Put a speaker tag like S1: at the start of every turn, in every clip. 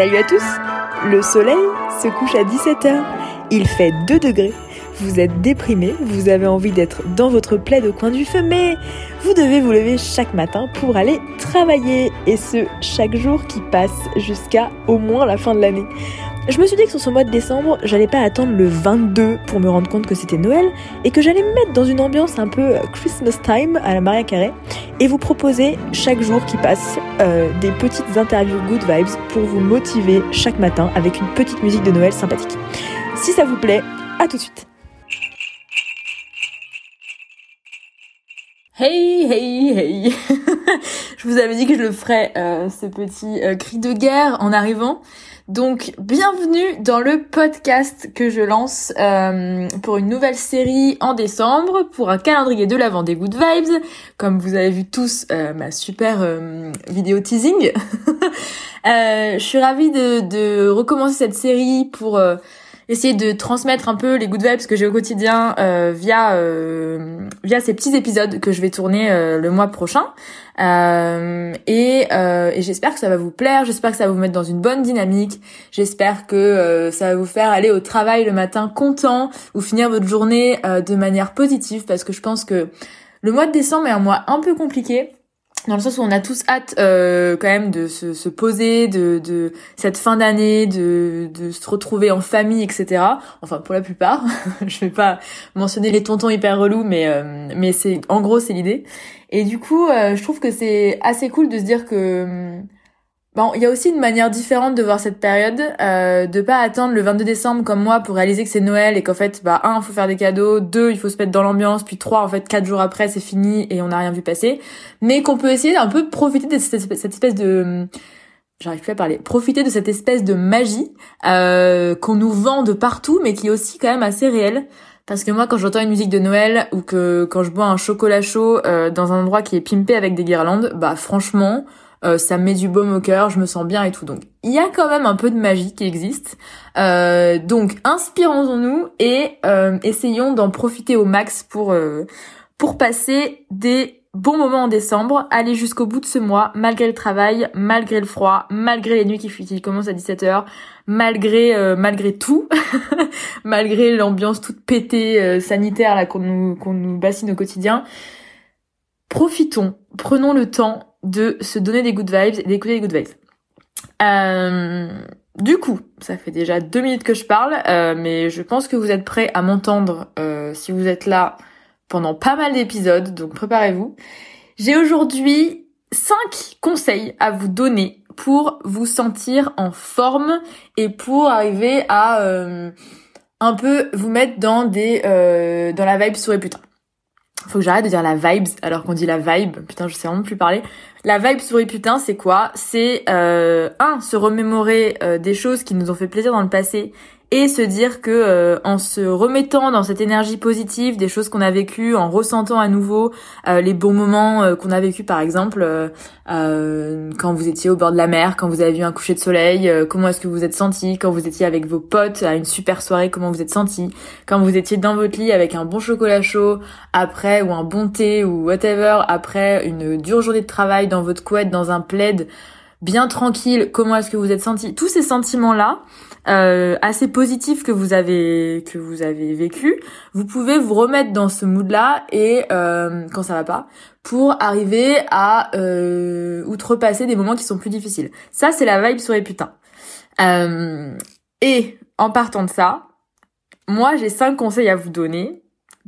S1: Salut à tous Le soleil se couche à 17h. Il fait 2 degrés. Vous êtes déprimé, vous avez envie d'être dans votre plaid au coin du feu, mais vous devez vous lever chaque matin pour aller travailler. Et ce, chaque jour qui passe jusqu'à au moins la fin de l'année. Je me suis dit que sur ce mois de décembre, j'allais pas attendre le 22 pour me rendre compte que c'était Noël et que j'allais me mettre dans une ambiance un peu Christmas time à la Maria Carré et vous proposer chaque jour qui passe euh, des petites interviews good vibes pour vous motiver chaque matin avec une petite musique de Noël sympathique. Si ça vous plaît, à tout de suite. Hey, hey, hey Je vous avais dit que je le ferais, euh, ce petit euh, cri de guerre en arrivant. Donc, bienvenue dans le podcast que je lance euh, pour une nouvelle série en décembre, pour un calendrier de l'avant des Good Vibes. Comme vous avez vu tous euh, ma super euh, vidéo teasing. je suis ravie de, recommencer cette série pour essayer de transmettre un peu les good vibes que j'ai au quotidien euh, via euh, via ces petits épisodes que je vais tourner euh, le mois prochain. Et, et j'espère que ça va vous plaire j'espère que ça va vous mettre dans une bonne dynamique j'espère que ça va vous faire aller au travail le matin content ou finir votre journée de manière positive parce que je pense que le mois de décembre est un mois un peu compliqué dans le sens où on a tous hâte euh, quand même de se, se poser, de, de cette fin d'année, de, de se retrouver en famille, etc. Enfin pour la plupart, je vais pas mentionner les tontons hyper relous, mais euh, mais c'est en gros c'est l'idée. Et du coup, euh, je trouve que c'est assez cool de se dire que Bon, il y a aussi une manière différente de voir cette période, euh, de pas attendre le 22 décembre comme moi pour réaliser que c'est Noël et qu'en fait, bah un, faut faire des cadeaux, deux, il faut se mettre dans l'ambiance, puis trois, en fait, quatre jours après, c'est fini et on n'a rien vu passer, mais qu'on peut essayer d'un peu profiter de cette, espèce de j'arrive plus à parler, profiter de cette espèce de magie euh, qu'on nous vend de partout, mais qui est aussi quand même assez réelle. Parce que moi, quand j'entends une musique de Noël ou que quand je bois un chocolat chaud euh, dans un endroit qui est pimpé avec des guirlandes, bah franchement, euh, ça me met du baume au cœur, je me sens bien et tout. Donc il y a quand même un peu de magie qui existe. Euh, donc inspirons-nous et euh, essayons d'en profiter au max pour pour passer des bons moments en décembre, aller jusqu'au bout de ce mois, malgré le travail, malgré le froid, malgré les nuits qui, qui commencent à 17h, malgré malgré tout, malgré l'ambiance toute pétée sanitaire là qu'on nous qu'on nous bassine au quotidien. Profitons, prenons le temps de se donner des good vibes et d'écouter des good vibes. Euh, du coup, ça fait déjà deux minutes que je parle, euh, mais je pense que vous êtes prêts à m'entendre euh, si vous êtes là pendant pas mal d'épisodes, donc préparez-vous. J'ai aujourd'hui cinq conseils à vous donner pour vous sentir en forme et pour arriver à un peu vous mettre dans des dans la vibe souris putain faut que j'arrête de dire la vibes alors qu'on dit la vibe. Putain, je sais vraiment plus parler. La vibe souris putain, c'est quoi? C'est euh, un se remémorer euh, des choses qui nous ont fait plaisir dans le passé et se dire que euh, en se remettant dans cette énergie positive des choses qu'on a vécues, en ressentant à nouveau euh, les bons moments euh, qu'on a vécu par exemple quand vous étiez au bord de la mer, quand vous avez vu un coucher de soleil, comment est-ce que vous êtes senti, quand vous étiez avec vos potes à une super soirée, comment vous êtes senti, quand vous étiez dans votre lit avec un bon chocolat chaud après ou un bon thé ou whatever après une dure journée de travail dans votre couette dans un plaid bien tranquille, comment est-ce que vous êtes senti Tous ces sentiments là euh, assez positif que vous avez que vous avez vécu, vous pouvez vous remettre dans ce mood-là et euh, quand ça va pas, pour arriver à euh, outrepasser des moments qui sont plus difficiles. Ça, c'est la vibe sur les putains. Et en partant de ça, moi, j'ai cinq conseils à vous donner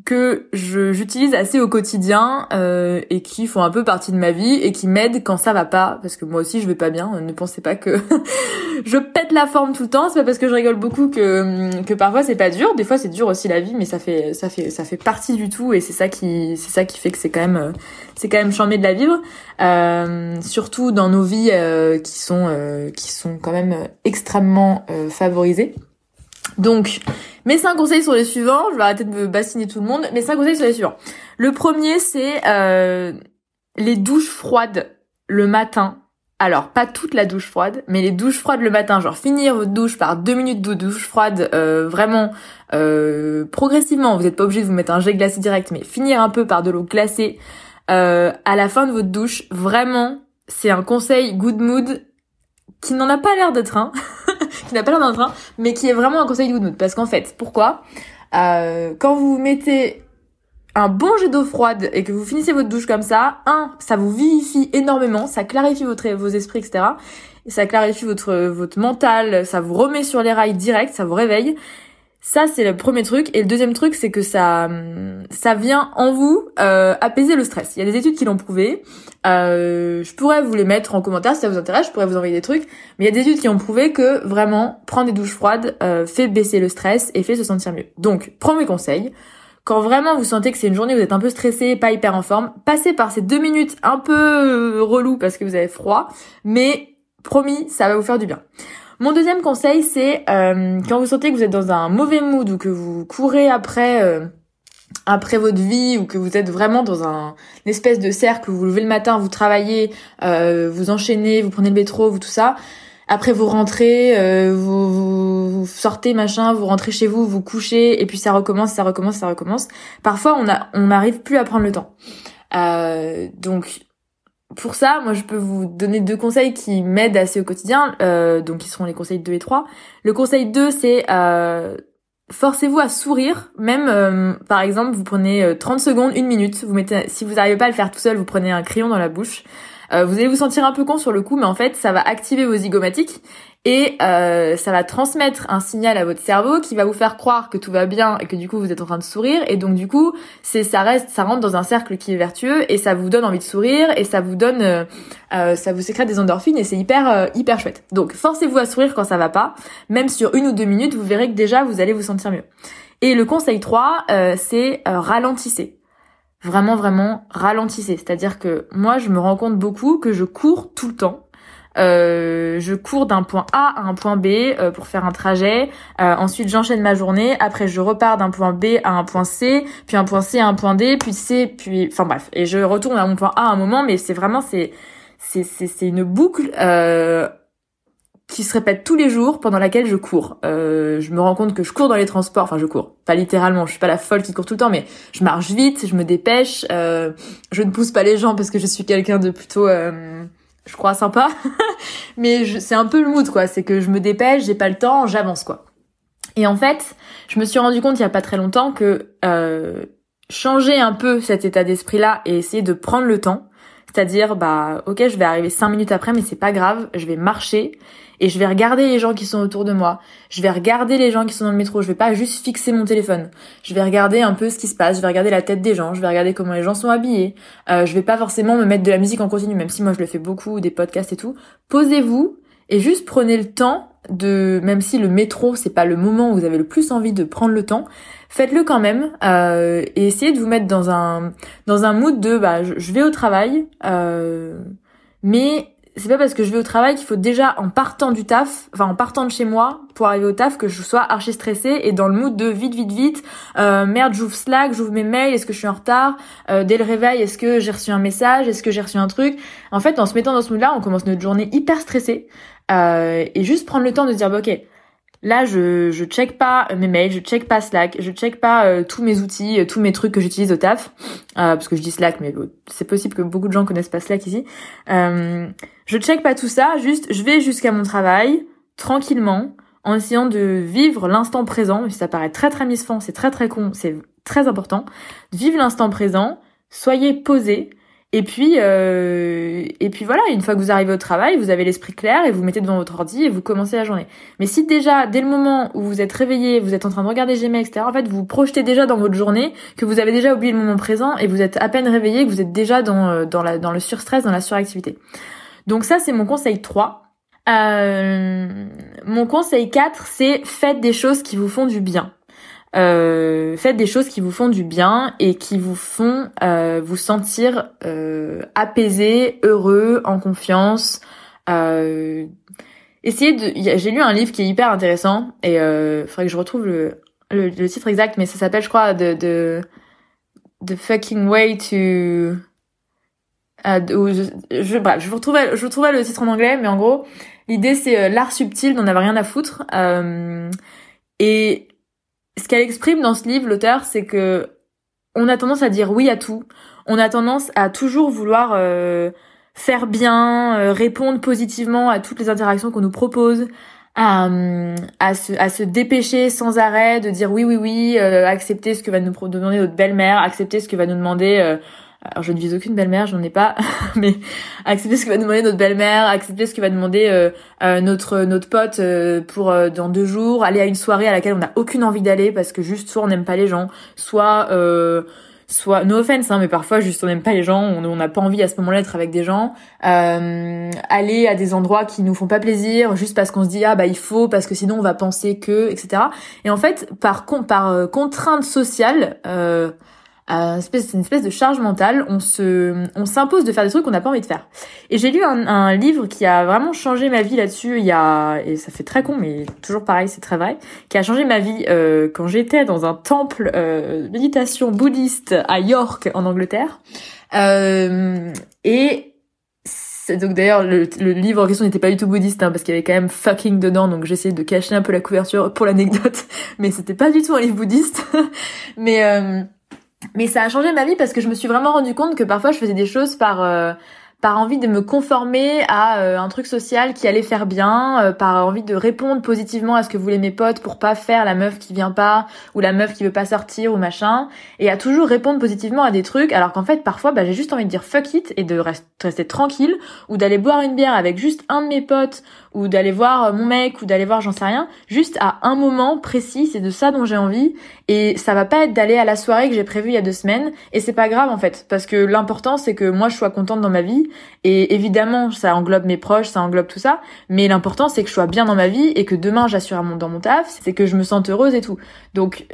S1: que j'utilise assez au quotidien euh, et qui font un peu partie de ma vie et qui m'aident quand ça va pas. Parce que moi aussi je vais pas bien. Ne pensez pas que je pète la forme tout le temps. C'est pas parce que je rigole beaucoup que que parfois c'est pas dur. Des fois c'est dur aussi la vie mais ça fait ça fait ça fait partie du tout. Et c'est ça qui c'est ça qui fait que c'est quand même c'est quand même charmé de la vivre. Euh, surtout dans nos vies euh, qui sont euh, qui sont quand même extrêmement euh, favorisées. Donc, mes cinq conseils sont les suivants. Je vais arrêter de me bassiner tout le monde. Mes cinq conseils sont les suivants. Le premier, c'est euh, les douches froides le matin. Alors, pas toute la douche froide, mais les douches froides le matin. Genre, finir votre douche par deux minutes de douche froide, euh, vraiment euh, progressivement. Vous n'êtes pas obligé de vous mettre un jet glacé direct, mais finir un peu par de l'eau glacée à la fin de votre douche. Vraiment, c'est un conseil good mood qui n'en a pas l'air d'être un, qui n'a pas l'air d'être un, mais qui est vraiment un conseil de good mood. Parce qu'en fait, pourquoi euh, Quand vous mettez un bon jet d'eau froide et que vous finissez votre douche comme ça, un, ça vous vivifie énormément, ça clarifie votre, vos esprits, etc. Et ça clarifie votre, votre mental, ça vous remet sur les rails direct, ça vous réveille. Ça, c'est le premier truc. Et le deuxième truc, c'est que ça, ça vient en vous euh, apaiser le stress. Il y a des études qui l'ont prouvé. Euh, je pourrais vous les mettre en commentaire si ça vous intéresse. Je pourrais vous envoyer des trucs. Mais il y a des études qui ont prouvé que vraiment prendre des douches froides euh, fait baisser le stress et fait se sentir mieux. Donc, premier conseil. Quand vraiment vous sentez que c'est une journée où vous êtes un peu stressé, pas hyper en forme, passez par ces deux minutes un peu euh, relou parce que vous avez froid, mais promis, ça va vous faire du bien. Mon deuxième conseil, c'est euh, quand vous sentez que vous êtes dans un mauvais mood ou que vous courez après euh, après votre vie ou que vous êtes vraiment dans un une espèce de cercle où vous levez le matin, vous travaillez, euh, vous enchaînez, vous prenez le métro, vous tout ça. Après vous rentrez, vous, vous, sortez machin, vous rentrez chez vous, vous couchez et puis ça recommence, ça recommence, ça recommence. Parfois on on n'arrive plus à prendre le temps. donc pour ça, moi, je peux vous donner deux conseils qui m'aident assez au quotidien, euh, donc qui seront les conseils 2 et 3. Le conseil 2, c'est euh, forcez-vous à sourire, même euh, par exemple, vous prenez 30 secondes, une minute, vous mettez, si vous n'arrivez pas à le faire tout seul, vous prenez un crayon dans la bouche, vous allez vous sentir un peu con sur le coup, mais en fait, ça va activer vos zygomatiques et euh, ça va transmettre un signal à votre cerveau qui va vous faire croire que tout va bien et que du coup vous êtes en train de sourire. Et donc du coup c'est ça reste ça rentre dans un cercle qui est vertueux et ça vous donne envie de sourire et ça vous donne euh, euh ça vous sécrète des endorphines et c'est hyper euh, hyper chouette. Donc forcez-vous à sourire quand ça va pas. Même sur une ou deux minutes vous verrez que déjà vous allez vous sentir mieux. Et le conseil 3 euh, c'est ralentissez vraiment vraiment ralentissez c'est à dire que moi je me rends compte beaucoup que je cours tout le temps euh, je cours d'un point A à un point B euh, pour faire un trajet. Euh, ensuite, j'enchaîne ma journée. Après, je repars d'un point B à un point C, puis un point C à un point D, puis C, puis enfin bref. Et je retourne à mon point A à un moment, mais c'est vraiment c'est c'est c'est une boucle. Qui se répète tous les jours pendant laquelle je cours. je me rends compte que je cours dans les transports, enfin je cours, pas littéralement, je suis pas la folle qui court tout le temps, mais je marche vite, je me dépêche, je ne pousse pas les gens parce que je suis quelqu'un de plutôt je crois sympa, mais c'est un peu le mood quoi, c'est que je me dépêche, j'ai pas le temps, j'avance quoi. Et en fait, je me suis rendu compte il y a pas très longtemps que euh, changer un peu cet état d'esprit là et essayer de prendre le temps, c'est-à-dire bah ok je vais arriver cinq minutes après mais c'est pas grave, je vais marcher et je vais regarder les gens qui sont autour de moi. Je vais regarder les gens qui sont dans le métro. Je vais pas juste fixer mon téléphone. Je vais regarder un peu ce qui se passe. Je vais regarder la tête des gens. Je vais regarder comment les gens sont habillés. Euh, je vais pas forcément me mettre de la musique en continu, même si moi je le fais beaucoup, des podcasts et tout. Posez-vous et juste prenez le temps de, même si le métro c'est pas le moment où vous avez le plus envie de prendre le temps, faites-le quand même euh, et essayez de vous mettre dans un dans un mood de bah je, vais au travail, euh, mais c'est pas parce que je vais au travail qu'il faut déjà en partant du taf, enfin en partant de chez moi pour arriver au taf que je sois archi stressée et dans le mood de vite vite vite. Euh, merde j'ouvre Slack, j'ouvre mes mails, est-ce que je suis en retard? Euh, dès le réveil est-ce que j'ai reçu un message, est-ce que j'ai reçu un truc? En fait en se mettant dans ce mood là on commence notre journée hyper stressée. Euh, et juste prendre le temps de se dire bah, ok Là, je je check pas mes mails, je check pas Slack, je check pas euh, tous mes outils, euh, tous mes trucs que j'utilise au taf, euh, parce que je dis Slack, mais c'est possible que beaucoup de gens connaissent pas Slack ici. je check pas tout ça, juste je vais jusqu'à mon travail tranquillement, en essayant de vivre l'instant présent. Ça paraît très très misfant, c'est très très con, c'est très important. Vivre l'instant présent, soyez posé et puis, euh, et puis voilà, une fois que vous arrivez au travail, vous avez l'esprit clair et vous mettez devant votre ordi et vous commencez la journée. Mais si déjà, dès le moment où vous êtes réveillé, vous êtes en train de regarder Gmail, etc., en fait, vous projetez déjà dans votre journée que vous avez déjà oublié le moment présent et vous êtes à peine réveillé, que vous êtes déjà dans, euh, dans, le surstress, dans la suractivité. Donc ça, c'est mon conseil 3. Euh, mon conseil 4, c'est faites des choses qui vous font du bien. Euh, faites des choses qui vous font du bien et qui vous font euh, vous sentir euh, apaisé, heureux, en confiance. Euh, essayez de. J'ai lu un livre qui est hyper intéressant et il faudrait que je retrouve le, le, titre exact, mais ça s'appelle, je crois, de de The fucking way to. je, je, bref, je vous retrouverai, je vous le titre en anglais, mais en gros, l'idée c'est l'art subtil d'en avoir rien à foutre. et ce qu'elle exprime dans ce livre, l'auteur, c'est que on a tendance à dire oui à tout. On a tendance à toujours vouloir euh, faire bien, répondre positivement à toutes les interactions qu'on nous propose, à, à, se, à se dépêcher sans arrêt, de dire oui, oui, oui, accepter ce que va nous demander notre belle-mère, accepter ce que va nous demander alors je ne vise aucune belle-mère, j'en ai pas, mais accepter ce que va demander notre belle-mère, accepter ce que va demander euh, euh, notre notre pote euh, pour dans deux jours, aller à une soirée à laquelle on n'a aucune envie d'aller parce que juste soit on n'aime pas les gens, soit soit no offense hein, mais parfois juste on n'aime pas les gens, on n'a pas envie à ce moment-là d'être avec des gens, aller à des endroits qui nous font pas plaisir juste parce qu'on se dit ah bah il faut parce que sinon on va penser que etc. Et en fait par par contrainte sociale euh, c'est une espèce de charge mentale. On se, on s'impose de faire des trucs qu'on n'a pas envie de faire. Et j'ai lu un, un, livre qui a vraiment changé ma vie là-dessus. Il y a, et ça fait très con, mais toujours pareil, c'est très vrai, qui a changé ma vie euh, quand j'étais dans un temple euh, méditation bouddhiste à York en Angleterre. Euh, et donc d'ailleurs le, le, livre en question n'était pas du tout bouddhiste hein, parce qu'il y avait quand même fucking dedans donc j'essayais de cacher un peu la couverture pour l'anecdote mais c'était pas du tout un livre bouddhiste mais euh, mais ça a changé ma vie parce que je me suis vraiment rendu compte que parfois je faisais des choses par euh, par envie de me conformer à euh, un truc social qui allait faire bien, euh, par envie de répondre positivement à ce que voulaient mes potes pour pas faire la meuf qui vient pas ou la meuf qui veut pas sortir ou machin, et à toujours répondre positivement à des trucs, alors qu'en fait parfois bah, j'ai juste envie de dire fuck it et de rester tranquille ou d'aller boire une bière avec juste un de mes potes ou d'aller voir mon mec ou d'aller voir j'en sais rien, juste à un moment précis, c'est de ça dont j'ai envie et ça va pas être d'aller à la soirée que j'ai prévue il y a deux semaines. Et c'est pas grave en fait. Parce que l'important c'est que moi je sois contente dans ma vie. Et évidemment ça englobe mes proches, ça englobe tout ça, mais l'important c'est que je sois bien dans ma vie et que demain j'assure dans mon taf, c'est que je me sente heureuse et tout. Donc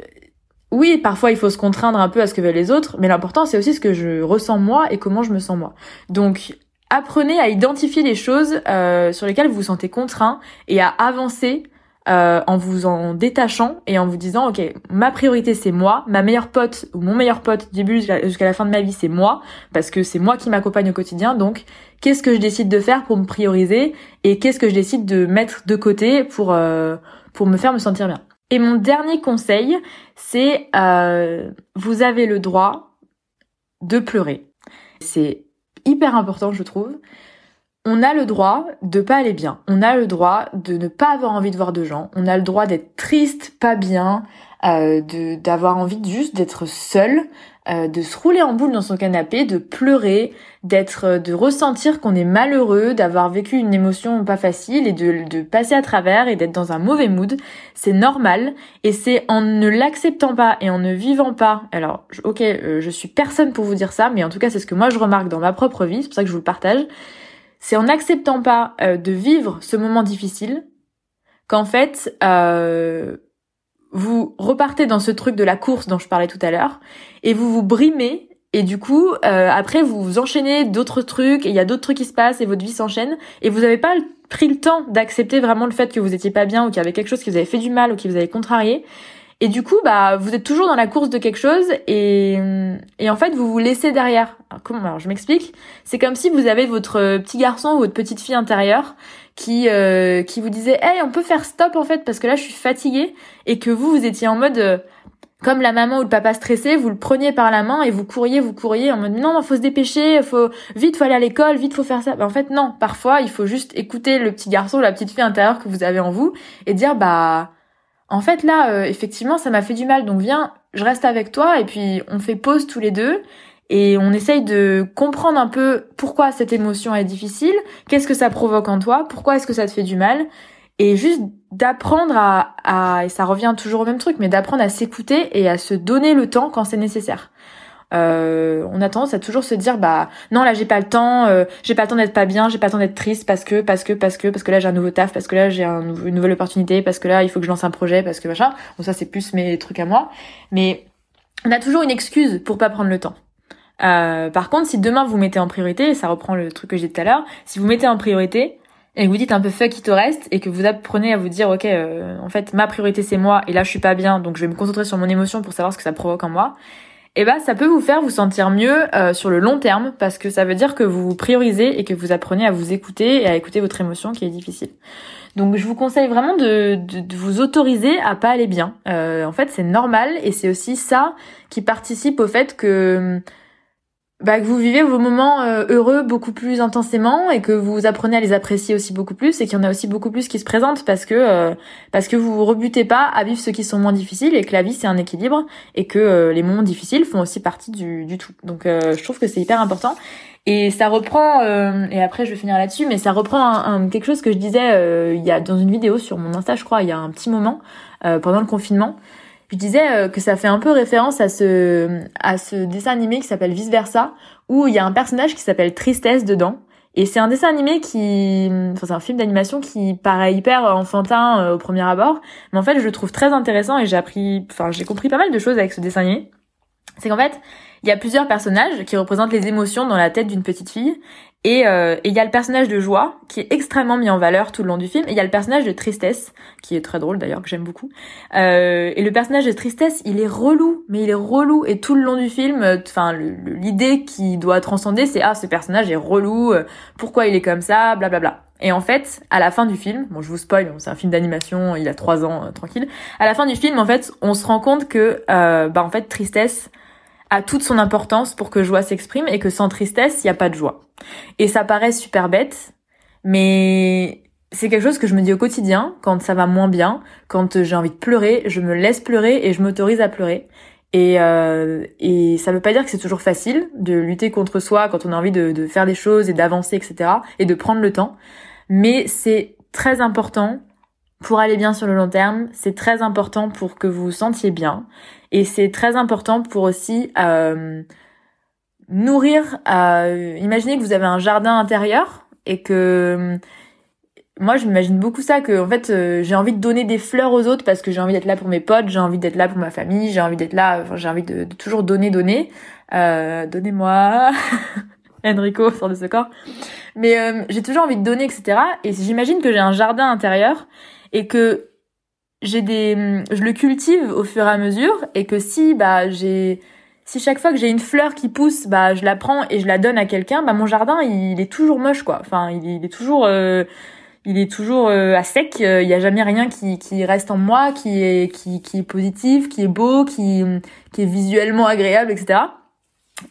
S1: oui, parfois il faut se contraindre un peu à ce que veulent les autres, mais l'important c'est aussi ce que je ressens moi et comment je me sens moi. Donc apprenez à identifier les choses euh, sur lesquelles vous vous sentez contraint et à avancer euh, en vous en détachant et en vous disant ok ma priorité c'est moi ma meilleure pote ou mon meilleur pote du début jusqu'à la fin de ma vie c'est moi parce que c'est moi qui m'accompagne au quotidien donc qu'est-ce que je décide de faire pour me prioriser et qu'est-ce que je décide de mettre de côté pour euh, pour me faire me sentir bien? Et mon dernier conseil c'est vous avez le droit de pleurer c'est hyper important, je trouve. On a le droit de pas aller bien. On a le droit de ne pas avoir envie de voir de gens. On a le droit d'être triste, pas bien, euh, d'avoir envie juste d'être seul, euh, de se rouler en boule dans son canapé, de pleurer, d'être, euh, de ressentir qu'on est malheureux, d'avoir vécu une émotion pas facile et de, de passer à travers et d'être dans un mauvais mood. C'est normal et c'est en ne l'acceptant pas et en ne vivant pas. Alors, ok, euh, je suis personne pour vous dire ça, mais en tout cas c'est ce que moi je remarque dans ma propre vie, c'est pour ça que je vous le partage. C'est en n'acceptant pas de vivre ce moment difficile qu'en fait euh, vous repartez dans ce truc de la course dont je parlais tout à l'heure et vous vous brimez et du coup euh, après vous vous enchaînez d'autres trucs et il y a d'autres trucs qui se passent et votre vie s'enchaîne et vous n'avez pas pris le temps d'accepter vraiment le fait que vous étiez pas bien ou qu'il y avait quelque chose qui vous avait fait du mal ou qui vous avait contrarié et du coup bah vous êtes toujours dans la course de quelque chose et et en fait vous vous laissez derrière alors, comment alors je m'explique c'est comme si vous avez votre petit garçon ou votre petite fille intérieure qui euh, qui vous disait hey on peut faire stop en fait parce que là je suis fatiguée et que vous vous étiez en mode euh, comme la maman ou le papa stressé, vous le preniez par la main et vous couriez, vous couriez en mode non, non, faut se dépêcher, faut vite, faut aller à l'école, vite, faut faire ça. Bah, en fait, non. Parfois, il faut juste écouter le petit garçon, ou la petite fille intérieure que vous avez en vous et dire bah en fait là, euh, effectivement, ça m'a fait du mal, donc viens, je reste avec toi et puis on fait pause tous les deux et on essaye de comprendre un peu pourquoi cette émotion est difficile, qu'est-ce que ça provoque en toi, pourquoi est-ce que ça te fait du mal, et juste d'apprendre à, à, et ça revient toujours au même truc, mais d'apprendre à s'écouter et à se donner le temps quand c'est nécessaire. Euh, on a tendance à toujours se dire bah non là j'ai pas le temps, euh, j'ai pas le temps d'être pas bien, j'ai pas le temps d'être triste parce que parce que parce que parce que là j'ai un nouveau taf, parce que là j'ai un, une nouvelle opportunité, parce que là il faut que je lance un projet, parce que machin. Bon ça c'est plus mes trucs à moi, mais on a toujours une excuse pour pas prendre le temps. Euh, par contre, si demain vous mettez en priorité, et ça reprend le truc que j'ai dit tout à l'heure, si vous mettez en priorité et que vous dites un peu fuck it au reste et que vous apprenez à vous dire ok, euh, en fait ma priorité c'est moi et là je suis pas bien donc je vais me concentrer sur mon émotion pour savoir ce que ça provoque en moi. Eh ben ça peut vous faire vous sentir mieux euh, sur le long terme parce que ça veut dire que vous vous priorisez et que vous apprenez à vous écouter et à écouter votre émotion qui est difficile. Donc je vous conseille vraiment de, vous autoriser à pas aller bien. en fait c'est normal et c'est aussi ça qui participe au fait que bah, que vous vivez vos moments euh, heureux beaucoup plus intensément et que vous apprenez à les apprécier aussi beaucoup plus et qu'il y en a aussi beaucoup plus qui se présentent parce que euh, parce que vous vous rebutez pas à vivre ceux qui sont moins difficiles et que la vie c'est un équilibre et que euh, les moments difficiles font aussi partie du, du tout. Donc je trouve que c'est hyper important et ça reprend et après je vais finir là-dessus mais ça reprend un, quelque chose que je disais il y a dans une vidéo sur mon Insta je crois il y a un petit moment pendant le confinement je disais euh, que ça fait un peu référence à ce à ce dessin animé qui s'appelle Vice Versa où il y a un personnage qui s'appelle Tristesse dedans. Et c'est un dessin animé qui enfin c'est un film d'animation qui paraît hyper enfantin euh, au premier abord. Mais en fait je le trouve très intéressant et j'ai appris enfin j'ai compris pas mal de choses avec ce dessin animé. C'est qu'en fait il y a plusieurs personnages qui représentent les émotions dans la tête d'une petite fille et euh, il y a le personnage de joie qui est extrêmement mis en valeur tout le long du film. Et il y a le personnage de tristesse qui est très drôle d'ailleurs que j'aime beaucoup. Euh, et le personnage de tristesse, il est relou, mais il est relou. Et tout le long du film, euh, enfin l'idée qui doit transcender, c'est ah ce personnage est relou, euh, pourquoi il est comme ça, blablabla. Bla, bla. Et en fait, à la fin du film, bon je vous spoil, c'est un film d'animation, il a trois ans, tranquille. À la fin du film, en fait, on se rend compte que bah en fait tristesse a toute son importance pour que joie s'exprime et que sans tristesse, il n'y a pas de joie. Et ça paraît super bête, mais c'est quelque chose que je me dis au quotidien quand ça va moins bien, quand j'ai envie de pleurer, je me laisse pleurer et je m'autorise à pleurer. Et, euh, et ça veut pas dire que c'est toujours facile de lutter contre soi quand on a envie de, faire des choses et d'avancer, etc. et de prendre le temps. Mais c'est très important pour aller bien sur le long terme, c'est très important pour que vous vous sentiez bien. Et c'est très important pour aussi euh, nourrir. Euh, imaginez que vous avez un jardin intérieur et que moi je m'imagine beaucoup ça que en fait euh, j'ai envie de donner des fleurs aux autres parce que j'ai envie d'être là pour mes potes, j'ai envie d'être là pour ma famille, j'ai envie d'être là, j'ai envie de, toujours donner, donner. Euh, donnez-moi. Enrico sort de ce corps. Mais euh, j'ai toujours envie de donner, etc. Et j'imagine que j'ai un jardin intérieur et que j'ai des je le cultive au fur et à mesure et que si bah j'ai si chaque fois que j'ai une fleur qui pousse bah je la prends et je la donne à quelqu'un bah mon jardin il est toujours moche quoi. Enfin il est, toujours euh, il est toujours euh, à sec. Il y a jamais rien qui, qui reste en moi qui est qui, qui est positif qui est beau qui qui est visuellement agréable etc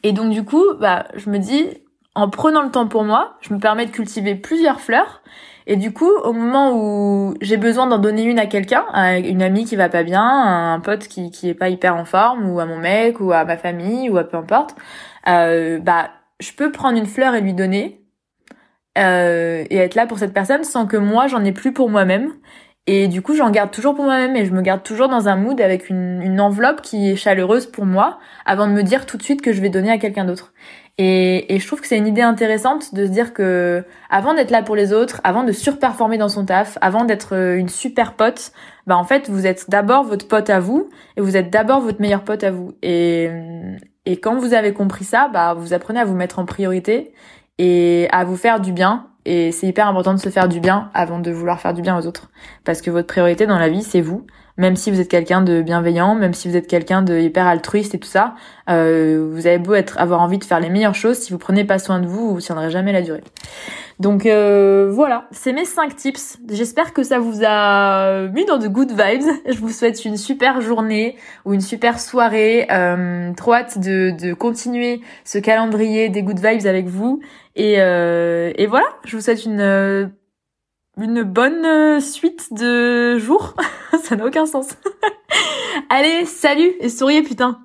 S1: et donc du coup bah je me dis en prenant le temps pour moi je me permets de cultiver plusieurs fleurs et du coup, au moment où j'ai besoin d'en donner une à quelqu'un, à une amie qui va pas bien, un pote qui qui est pas hyper en forme, ou à mon mec, ou à ma famille, ou à peu importe, euh, bah je peux prendre une fleur et lui donner euh, et être là pour cette personne sans que moi j'en ai plus pour moi-même. Et du coup, j'en garde toujours pour moi-même et je me garde toujours dans un mood avec une enveloppe qui est chaleureuse pour moi avant de me dire tout de suite que je vais donner à quelqu'un d'autre. Et, et, je trouve que c'est une idée intéressante de se dire que avant d'être là pour les autres, avant de surperformer dans son taf, avant d'être euh, une super pote, bah en fait vous êtes d'abord votre pote à vous et vous êtes d'abord votre meilleur pote à vous. Et, et quand vous avez compris ça, bah vous apprenez à vous mettre en priorité et à vous faire du bien. Et c'est hyper important de se faire du bien avant de vouloir faire du bien aux autres. Parce que votre priorité dans la vie, c'est vous même si vous êtes quelqu'un de bienveillant, même si vous êtes quelqu'un de hyper altruiste et tout ça, euh, vous avez beau être avoir envie de faire les meilleures choses, si vous prenez pas soin de vous, vous tiendrez jamais la durée. Donc euh, voilà, c'est mes 5 tips. J'espère que ça vous a mis dans de good vibes. Je vous souhaite une super journée ou une super soirée. Euh, trop hâte de, de continuer ce calendrier des good vibes avec vous. Et, euh, et voilà, je vous souhaite une une bonne euh, suite de jours. ça n'a aucun sens. Allez, salut et souriez putain.